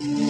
Mm-hmm.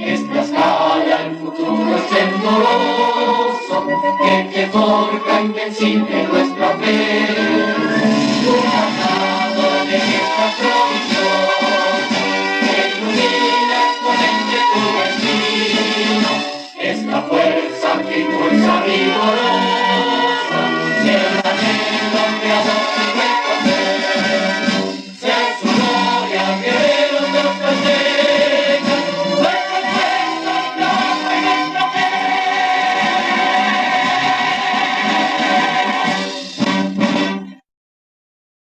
Estas cala el futuro es esplendoroso que, que forja invencible nuestra fe. Una nada de esta provisión que ilumina exponente tu destino, esta fuerza que impulsa vigorosa.